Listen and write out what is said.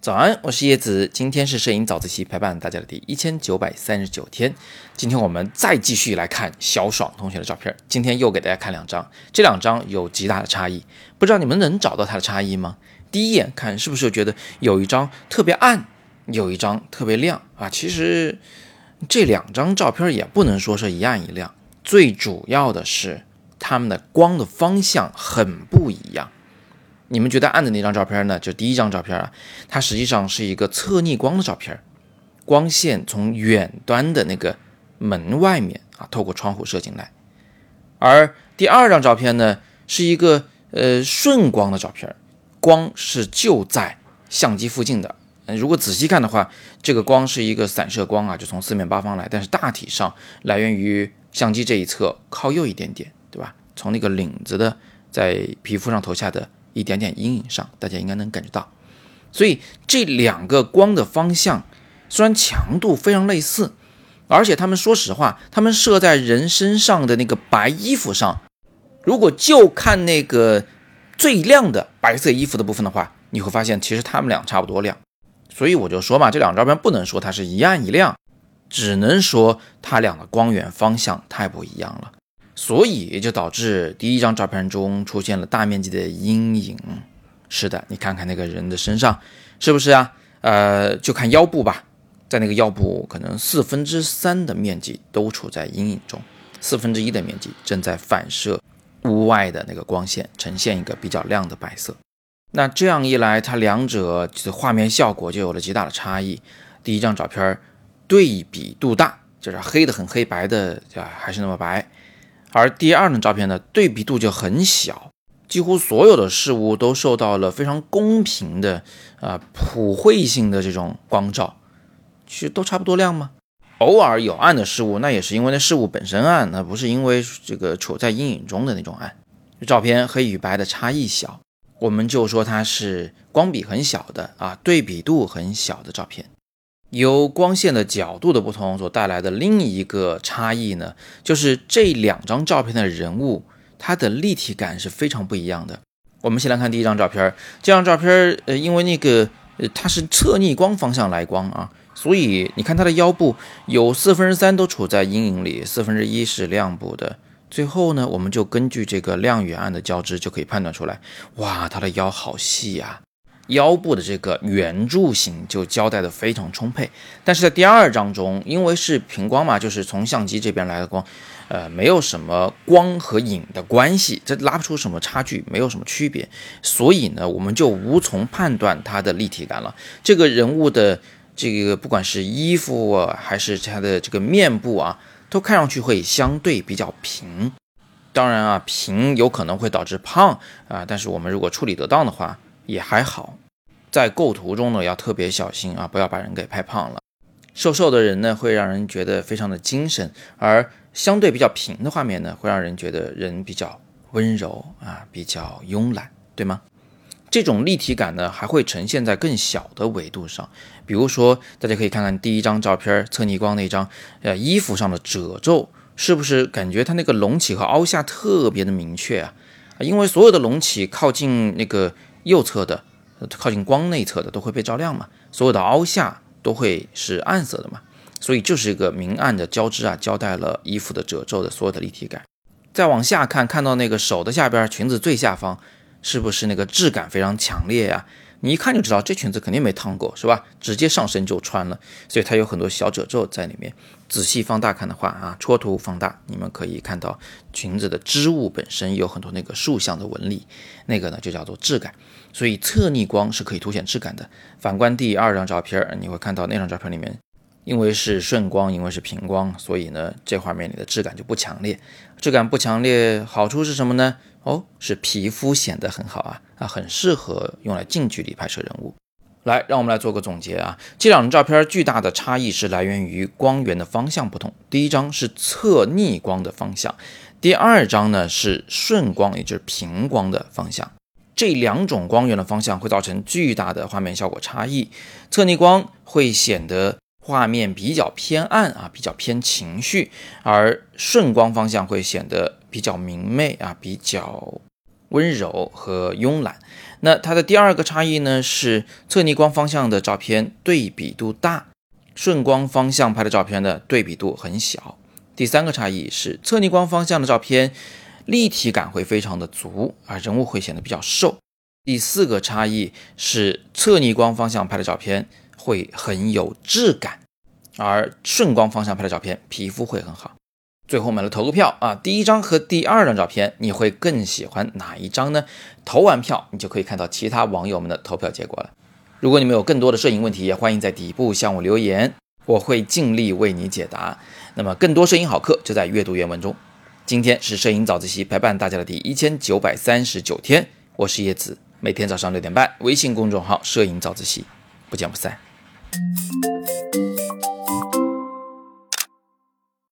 早安，我是叶子。今天是摄影早自习陪伴大家的第一千九百三十九天。今天我们再继续来看小爽同学的照片。今天又给大家看两张，这两张有极大的差异，不知道你们能找到它的差异吗？第一眼看是不是觉得有一张特别暗，有一张特别亮啊？其实这两张照片也不能说是一暗一亮，最主要的是它们的光的方向很不一样。你们觉得暗的那张照片呢？就第一张照片啊，它实际上是一个侧逆光的照片，光线从远端的那个门外面啊，透过窗户射进来。而第二张照片呢，是一个呃顺光的照片，光是就在相机附近的。如果仔细看的话，这个光是一个散射光啊，就从四面八方来，但是大体上来源于相机这一侧靠右一点点，对吧？从那个领子的在皮肤上投下的。一点点阴影上，大家应该能感觉到，所以这两个光的方向虽然强度非常类似，而且他们说实话，他们射在人身上的那个白衣服上，如果就看那个最亮的白色衣服的部分的话，你会发现其实他们俩差不多亮。所以我就说嘛，这两张照片不能说它是一暗一亮，只能说它俩的光源方向太不一样了。所以也就导致第一张照片中出现了大面积的阴影。是的，你看看那个人的身上，是不是啊？呃，就看腰部吧，在那个腰部可能四分之三的面积都处在阴影中，四分之一的面积正在反射屋外的那个光线，呈现一个比较亮的白色。那这样一来，它两者的画面效果就有了极大的差异。第一张照片对比度大，就是黑的很黑，白的啊还是那么白。而第二张照片呢，对比度就很小，几乎所有的事物都受到了非常公平的啊普惠性的这种光照，其实都差不多亮吗？偶尔有暗的事物，那也是因为那事物本身暗，那不是因为这个处在阴影中的那种暗。照片黑与白的差异小，我们就说它是光比很小的啊，对比度很小的照片。由光线的角度的不同所带来的另一个差异呢，就是这两张照片的人物，它的立体感是非常不一样的。我们先来看第一张照片，这张照片，呃，因为那个，呃，它是侧逆光方向来光啊，所以你看它的腰部有四分之三都处在阴影里，四分之一是亮部的。最后呢，我们就根据这个亮与暗的交织，就可以判断出来，哇，它的腰好细呀。腰部的这个圆柱形就交代的非常充沛，但是在第二张中，因为是平光嘛，就是从相机这边来的光，呃，没有什么光和影的关系，这拉不出什么差距，没有什么区别，所以呢，我们就无从判断它的立体感了。这个人物的这个不管是衣服啊，还是他的这个面部啊，都看上去会相对比较平。当然啊，平有可能会导致胖啊，但是我们如果处理得当的话。也还好，在构图中呢要特别小心啊，不要把人给拍胖了。瘦瘦的人呢会让人觉得非常的精神，而相对比较平的画面呢会让人觉得人比较温柔啊，比较慵懒，对吗？这种立体感呢还会呈现在更小的维度上，比如说大家可以看看第一张照片侧逆光那张，呃，衣服上的褶皱是不是感觉它那个隆起和凹下特别的明确啊？因为所有的隆起靠近那个。右侧的靠近光内侧的都会被照亮嘛，所有的凹下都会是暗色的嘛，所以就是一个明暗的交织啊，交代了衣服的褶皱的所有的立体感。再往下看，看到那个手的下边，裙子最下方，是不是那个质感非常强烈呀？你一看就知道这裙子肯定没烫过，是吧？直接上身就穿了，所以它有很多小褶皱在里面。仔细放大看的话啊，戳图放大，你们可以看到裙子的织物本身有很多那个竖向的纹理，那个呢就叫做质感。所以侧逆光是可以凸显质感的。反观第二张照片，你会看到那张照片里面，因为是顺光，因为是平光，所以呢这画面里的质感就不强烈。质感不强烈，好处是什么呢？哦，是皮肤显得很好啊啊，很适合用来近距离拍摄人物。来，让我们来做个总结啊。这两张照片巨大的差异是来源于光源的方向不同。第一张是侧逆光的方向，第二张呢是顺光，也就是平光的方向。这两种光源的方向会造成巨大的画面效果差异。侧逆光会显得画面比较偏暗啊，比较偏情绪；而顺光方向会显得比较明媚啊，比较温柔和慵懒。那它的第二个差异呢是侧逆光方向的照片对比度大，顺光方向拍的照片的对比度很小。第三个差异是侧逆光方向的照片立体感会非常的足，啊人物会显得比较瘦。第四个差异是侧逆光方向拍的照片会很有质感，而顺光方向拍的照片皮肤会很好。最后我们来投个票啊！第一张和第二张照片，你会更喜欢哪一张呢？投完票，你就可以看到其他网友们的投票结果了。如果你们有更多的摄影问题，也欢迎在底部向我留言，我会尽力为你解答。那么更多摄影好课就在阅读原文中。今天是摄影早自习陪伴大家的第一千九百三十九天，我是叶子，每天早上六点半，微信公众号“摄影早自习”，不见不散。Música